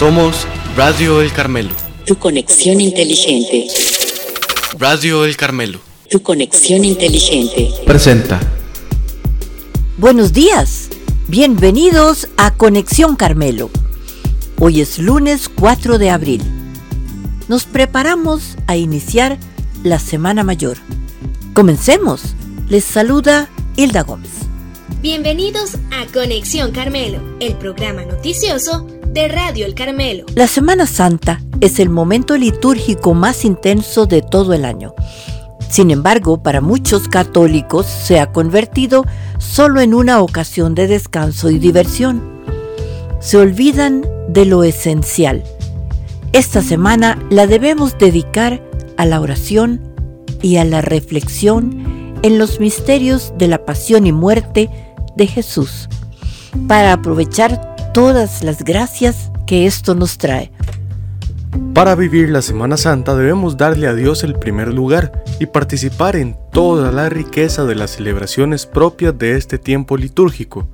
Somos Radio El Carmelo. Tu conexión inteligente. Radio El Carmelo. Tu conexión inteligente. Presenta. Buenos días. Bienvenidos a Conexión Carmelo. Hoy es lunes 4 de abril. Nos preparamos a iniciar la Semana Mayor. Comencemos. Les saluda Hilda Gómez. Bienvenidos a Conexión Carmelo, el programa noticioso de Radio El Carmelo. La Semana Santa es el momento litúrgico más intenso de todo el año. Sin embargo, para muchos católicos se ha convertido solo en una ocasión de descanso y diversión. Se olvidan de lo esencial. Esta semana la debemos dedicar a la oración y a la reflexión en los misterios de la pasión y muerte de Jesús, para aprovechar todas las gracias que esto nos trae. Para vivir la Semana Santa debemos darle a Dios el primer lugar y participar en toda la riqueza de las celebraciones propias de este tiempo litúrgico.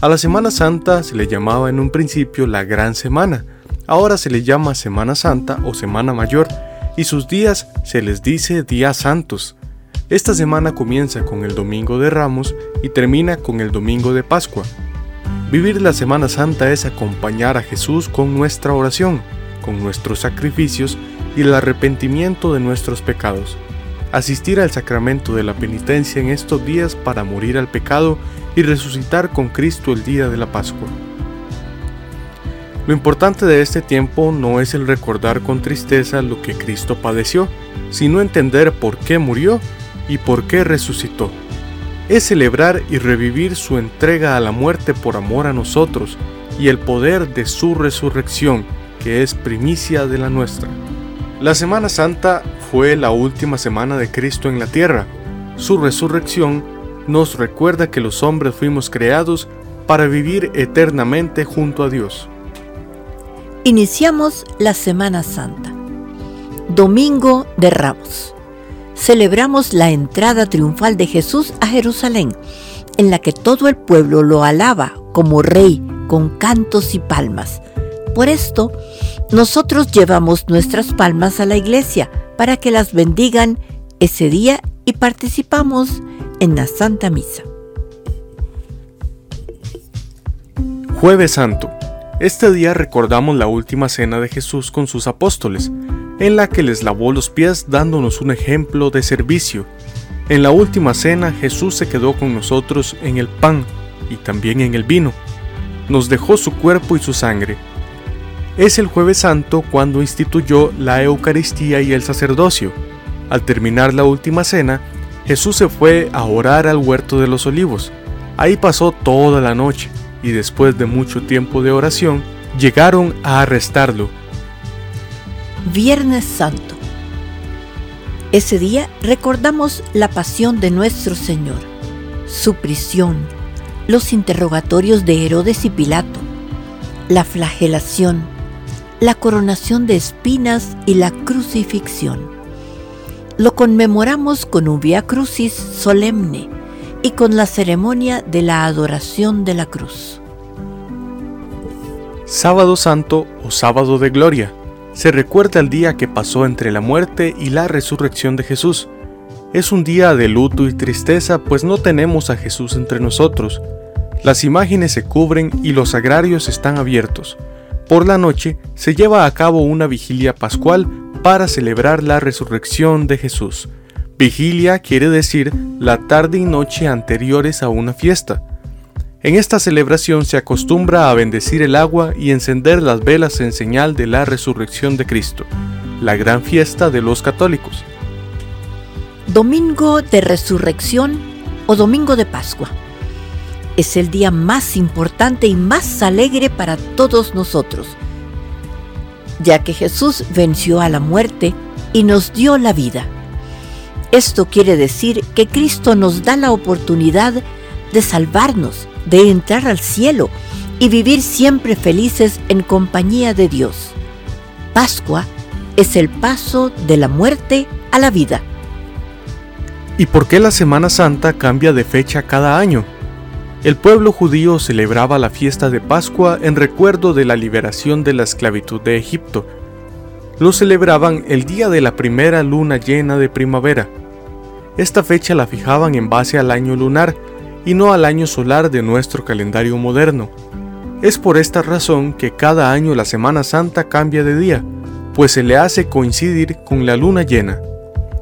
A la Semana Santa se le llamaba en un principio la Gran Semana, ahora se le llama Semana Santa o Semana Mayor y sus días se les dice días santos. Esta semana comienza con el Domingo de Ramos y termina con el Domingo de Pascua. Vivir la Semana Santa es acompañar a Jesús con nuestra oración, con nuestros sacrificios y el arrepentimiento de nuestros pecados. Asistir al sacramento de la penitencia en estos días para morir al pecado y resucitar con Cristo el día de la Pascua. Lo importante de este tiempo no es el recordar con tristeza lo que Cristo padeció, sino entender por qué murió y por qué resucitó es celebrar y revivir su entrega a la muerte por amor a nosotros y el poder de su resurrección, que es primicia de la nuestra. La Semana Santa fue la última semana de Cristo en la tierra. Su resurrección nos recuerda que los hombres fuimos creados para vivir eternamente junto a Dios. Iniciamos la Semana Santa. Domingo de Ramos celebramos la entrada triunfal de Jesús a Jerusalén, en la que todo el pueblo lo alaba como rey con cantos y palmas. Por esto, nosotros llevamos nuestras palmas a la iglesia para que las bendigan ese día y participamos en la Santa Misa. Jueves Santo. Este día recordamos la última cena de Jesús con sus apóstoles en la que les lavó los pies dándonos un ejemplo de servicio. En la última cena Jesús se quedó con nosotros en el pan y también en el vino. Nos dejó su cuerpo y su sangre. Es el jueves santo cuando instituyó la Eucaristía y el sacerdocio. Al terminar la última cena, Jesús se fue a orar al huerto de los olivos. Ahí pasó toda la noche y después de mucho tiempo de oración, llegaron a arrestarlo Viernes Santo. Ese día recordamos la pasión de nuestro Señor, su prisión, los interrogatorios de Herodes y Pilato, la flagelación, la coronación de espinas y la crucifixión. Lo conmemoramos con un Via Crucis solemne y con la ceremonia de la adoración de la cruz. Sábado Santo o Sábado de Gloria se recuerda el día que pasó entre la muerte y la resurrección de Jesús. Es un día de luto y tristeza pues no tenemos a Jesús entre nosotros. Las imágenes se cubren y los agrarios están abiertos. Por la noche se lleva a cabo una vigilia pascual para celebrar la resurrección de Jesús. Vigilia quiere decir la tarde y noche anteriores a una fiesta. En esta celebración se acostumbra a bendecir el agua y encender las velas en señal de la resurrección de Cristo, la gran fiesta de los católicos. Domingo de Resurrección o Domingo de Pascua. Es el día más importante y más alegre para todos nosotros, ya que Jesús venció a la muerte y nos dio la vida. Esto quiere decir que Cristo nos da la oportunidad de salvarnos de entrar al cielo y vivir siempre felices en compañía de Dios. Pascua es el paso de la muerte a la vida. ¿Y por qué la Semana Santa cambia de fecha cada año? El pueblo judío celebraba la fiesta de Pascua en recuerdo de la liberación de la esclavitud de Egipto. Lo celebraban el día de la primera luna llena de primavera. Esta fecha la fijaban en base al año lunar y no al año solar de nuestro calendario moderno. Es por esta razón que cada año la Semana Santa cambia de día, pues se le hace coincidir con la luna llena.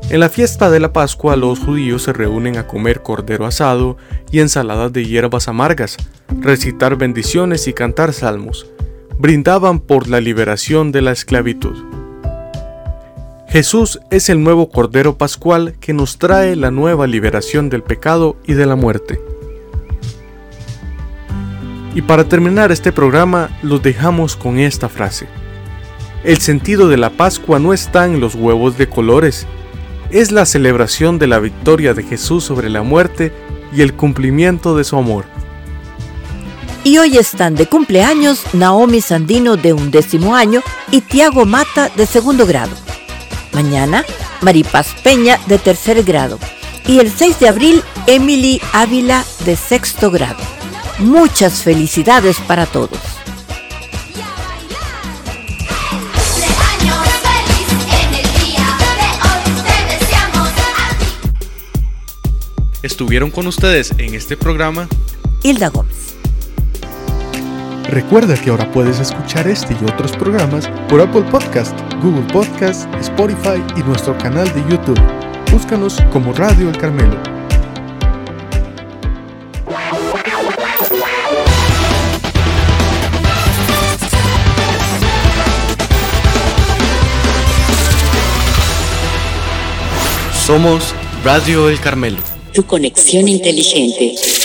En la fiesta de la Pascua los judíos se reúnen a comer cordero asado y ensaladas de hierbas amargas, recitar bendiciones y cantar salmos. Brindaban por la liberación de la esclavitud. Jesús es el nuevo Cordero Pascual que nos trae la nueva liberación del pecado y de la muerte. Y para terminar este programa los dejamos con esta frase. El sentido de la Pascua no está en los huevos de colores, es la celebración de la victoria de Jesús sobre la muerte y el cumplimiento de su amor. Y hoy están de cumpleaños Naomi Sandino de undécimo año y Tiago Mata de segundo grado. Mañana, Maripaz Peña de tercer grado. Y el 6 de abril, Emily Ávila de sexto grado. Muchas felicidades para todos. Estuvieron con ustedes en este programa Hilda Gómez. Recuerda que ahora puedes escuchar este y otros programas por Apple Podcast, Google Podcast, Spotify y nuestro canal de YouTube. Búscanos como Radio El Carmelo. Somos Radio El Carmelo. Tu conexión inteligente.